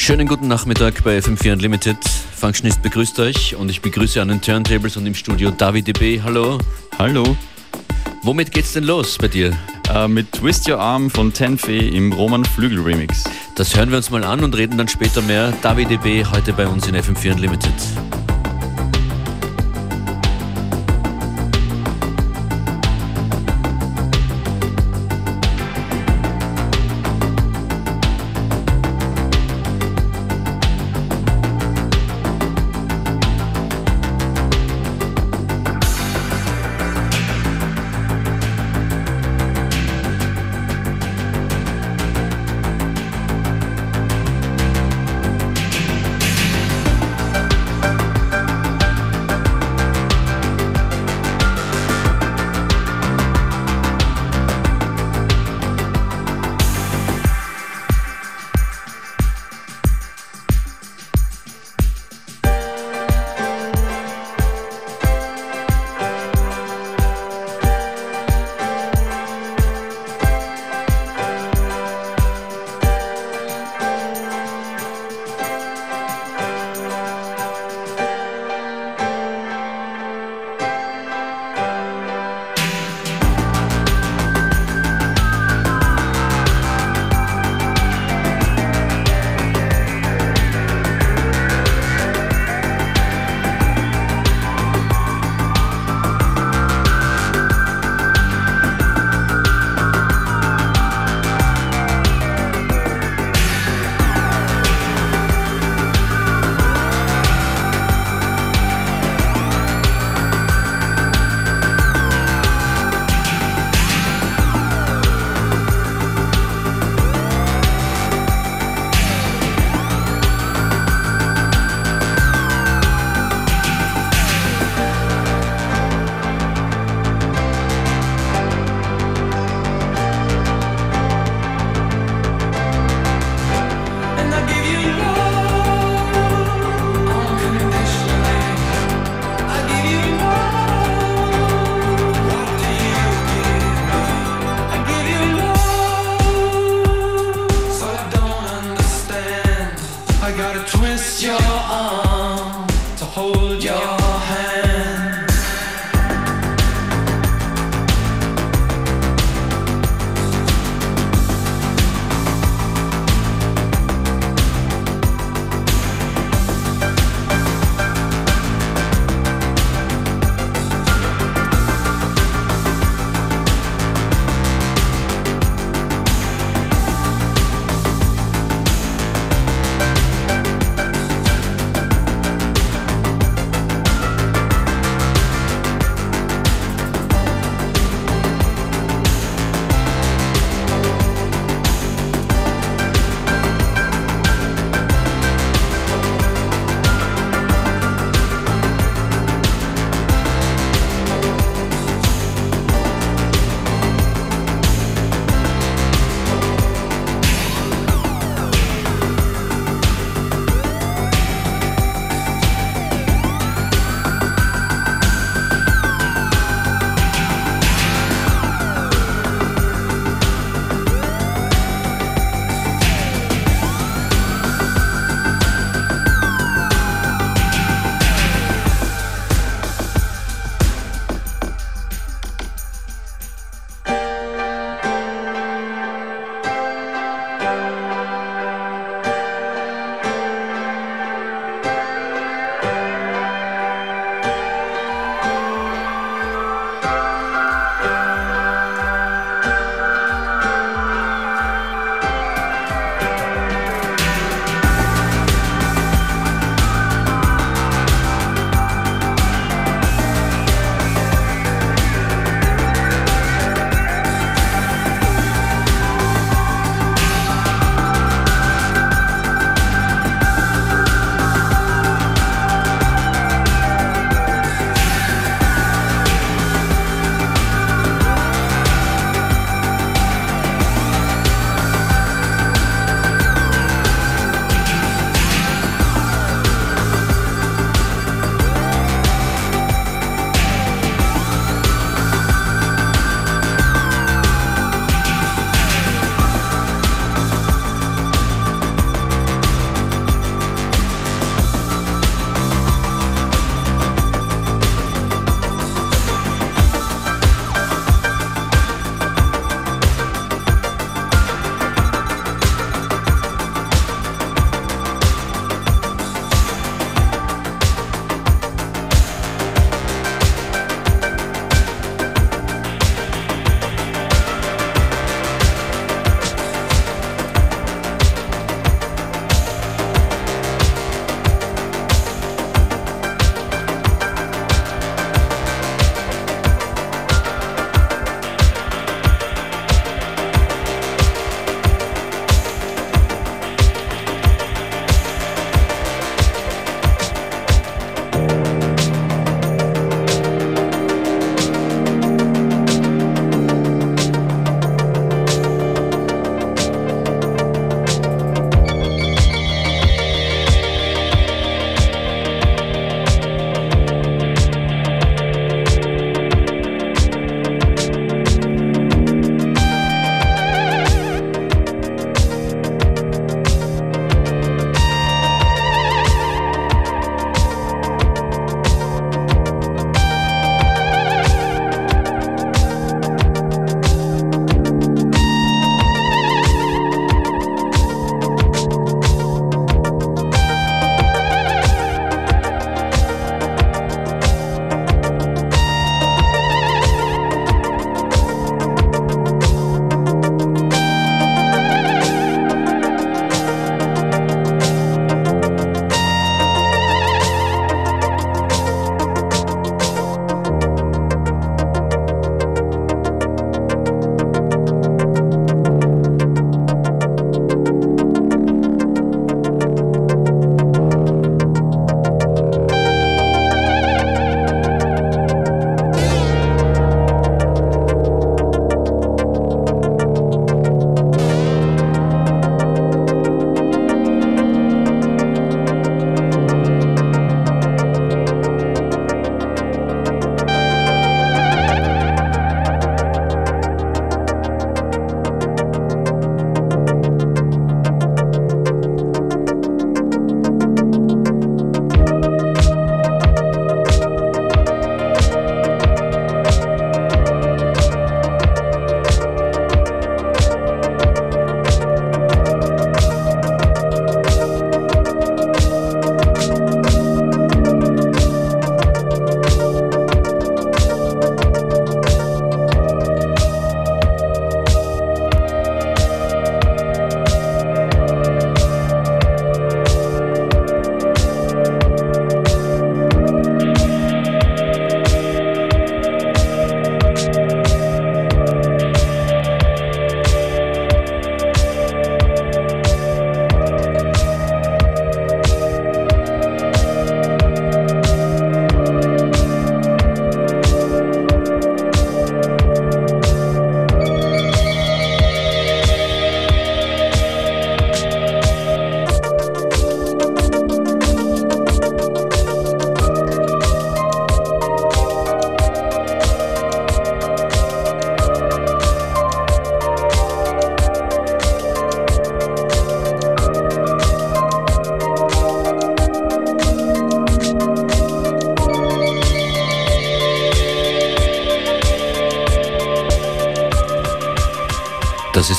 Schönen guten Nachmittag bei FM4 Unlimited. Functionist begrüßt euch und ich begrüße an den Turntables und im Studio David DB. Hallo. Hallo. Womit geht's denn los bei dir? Äh, mit Twist Your Arm von Tenfee im Roman Flügel Remix. Das hören wir uns mal an und reden dann später mehr. David DB heute bei uns in FM4 Unlimited.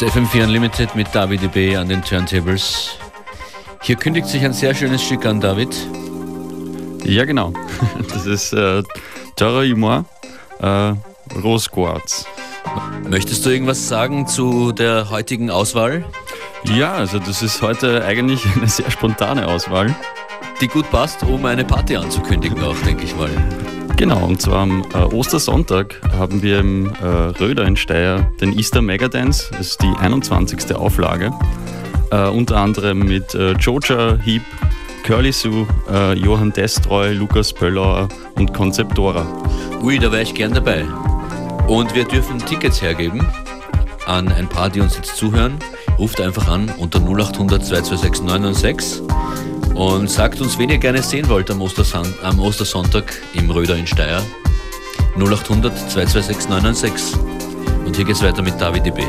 Ist FM4 Unlimited mit David DB an den Turntables. Hier kündigt sich ein sehr schönes Stück an, David. Ja, genau. Das ist äh, Terra Humor, äh, Rose Quartz. Möchtest du irgendwas sagen zu der heutigen Auswahl? Ja, also das ist heute eigentlich eine sehr spontane Auswahl. Die gut passt, um eine Party anzukündigen auch, denke ich mal. Genau, und zwar am äh, Ostersonntag haben wir im äh, Röder in Steyr den Easter Megadance, das ist die 21. Auflage. Äh, unter anderem mit äh, Joja Heap, Curly Sue, äh, Johann Destroy, Lukas Pöllauer und Konzeptora. Ui, da wäre ich gern dabei. Und wir dürfen Tickets hergeben an ein paar, die uns jetzt zuhören. Ruft einfach an unter 0800 226 996 und sagt uns, wen ihr gerne sehen wollt am, Osterson am Ostersonntag im Röder in Steyr. 0800 226 996. Und hier geht's weiter mit David DB.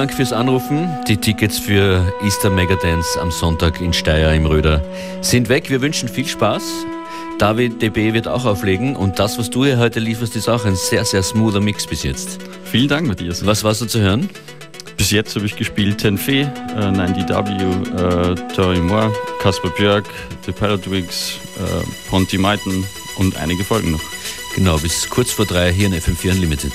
Dank fürs Anrufen. Die Tickets für Easter Megadance am Sonntag in Steyr im Röder sind weg. Wir wünschen viel Spaß. David DB wird auch auflegen und das, was du hier heute lieferst, ist auch ein sehr, sehr smoother Mix bis jetzt. Vielen Dank, Matthias. Was warst du zu hören? Bis jetzt habe ich gespielt Tenfee, äh, 9DW, äh, Tori Moore, Casper Björk, The Pilotwigs, äh, Ponty Maiten und einige Folgen noch. Genau, bis kurz vor drei hier in FM4 Unlimited.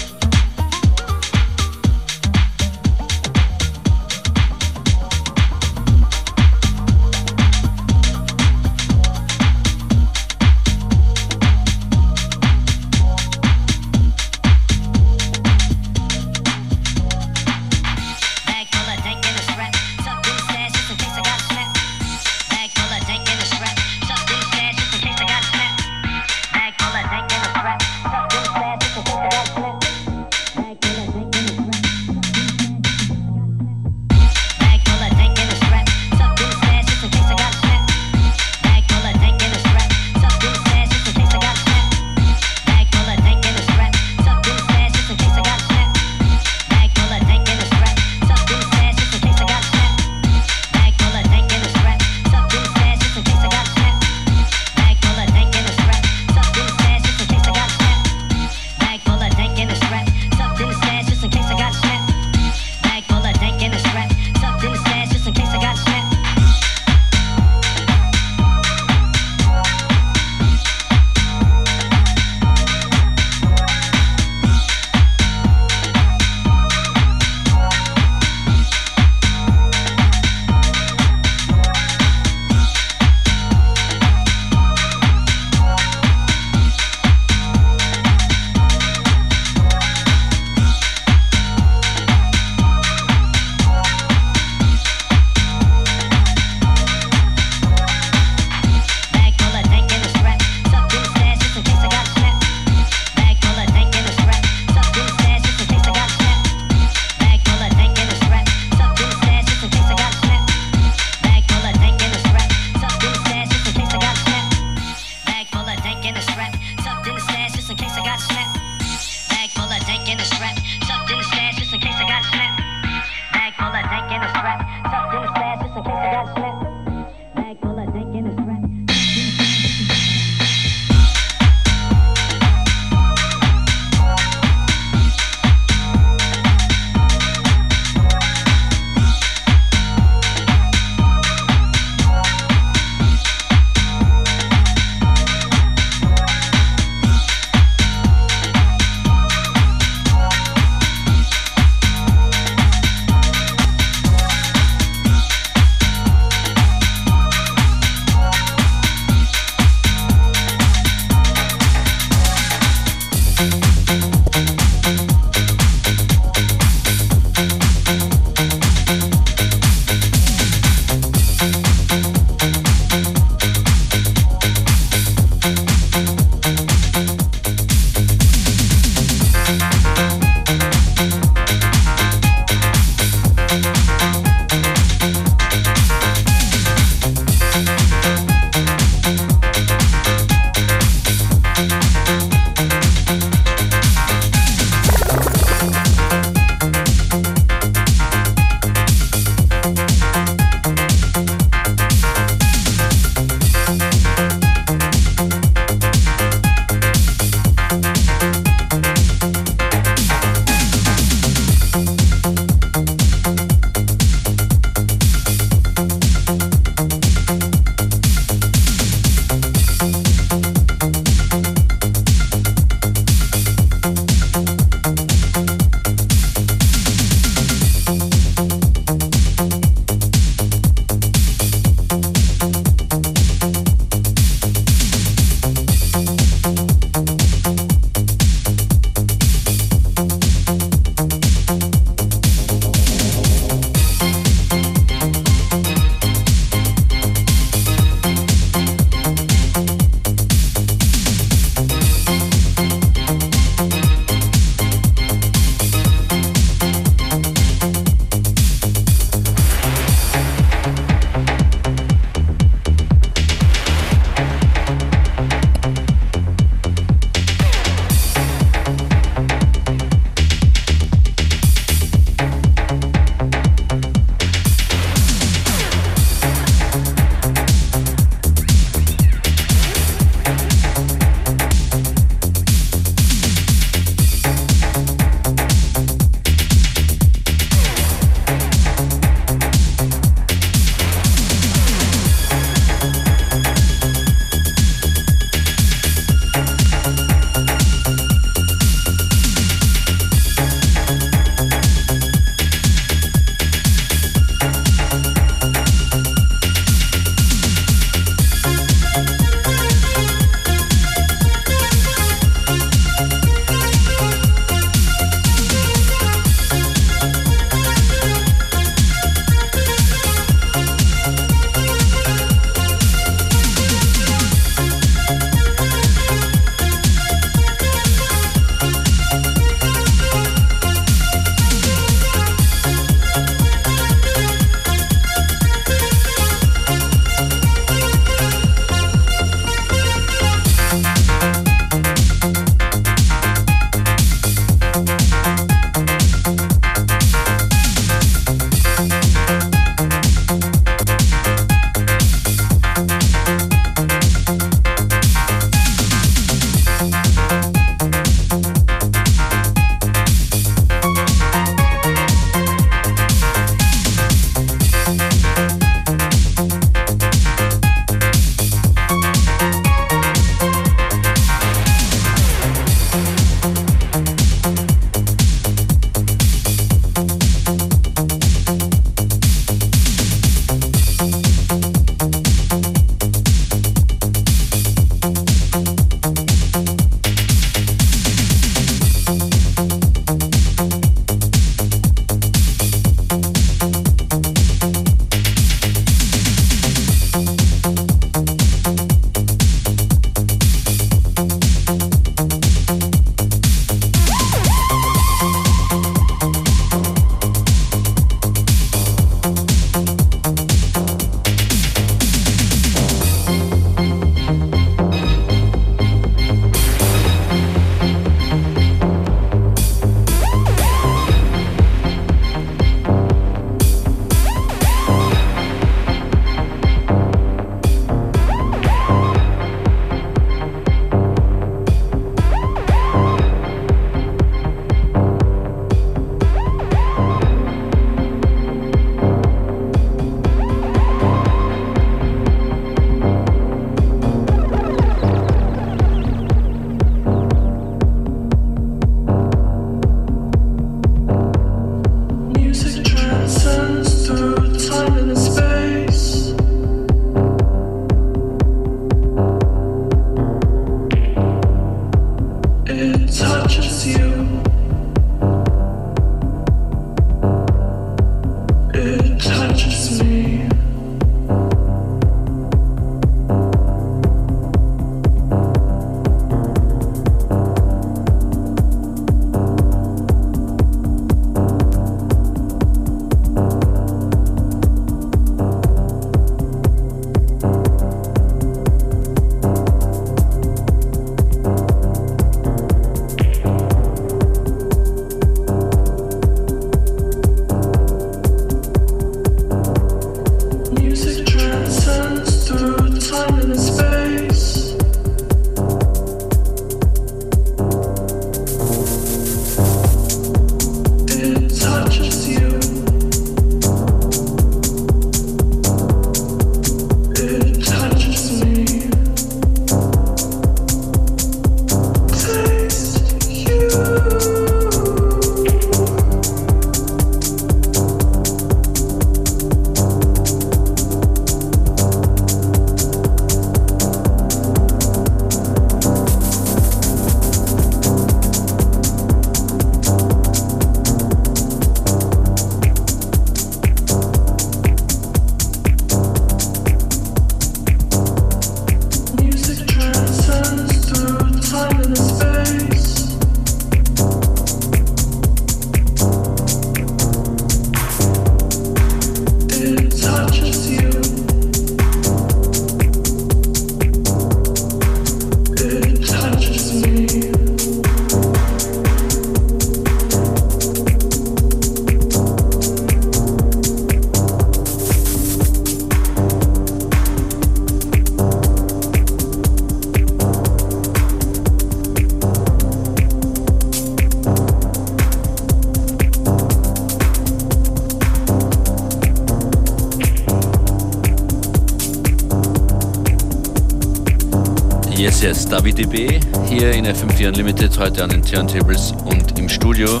DB hier in FM4 Unlimited, heute an den Turntables und im Studio.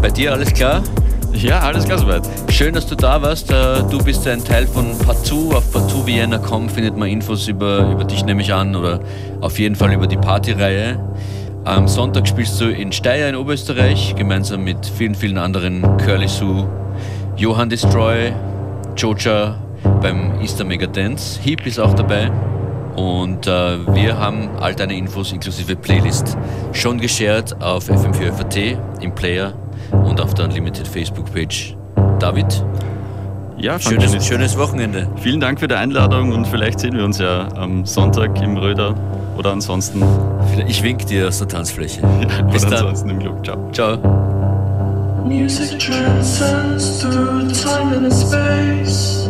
Bei dir alles klar? Ja, alles klar soweit. Schön, dass du da warst. Äh, du bist ein Teil von Partout. Auf partoutvienna.com findet man Infos über, über dich, nehme ich an, oder auf jeden Fall über die Partyreihe. Am Sonntag spielst du in Steyr in Oberösterreich, gemeinsam mit vielen, vielen anderen Curly Sue, Johann Destroy, Joja beim Easter Mega Dance. Heap ist auch dabei. Und äh, wir haben all deine Infos inklusive Playlist schon geshared auf FM4FAT im Player und auf der Unlimited Facebook-Page. David, ja, schönes, schönes Wochenende. Vielen Dank für die Einladung und vielleicht sehen wir uns ja am Sonntag im Röder oder ansonsten. Ich wink dir aus der Tanzfläche. Ja, Bis oder dann. ansonsten im Club. Ciao. Ciao. Music transcends through time and space.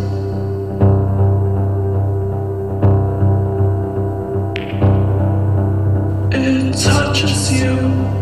Touches you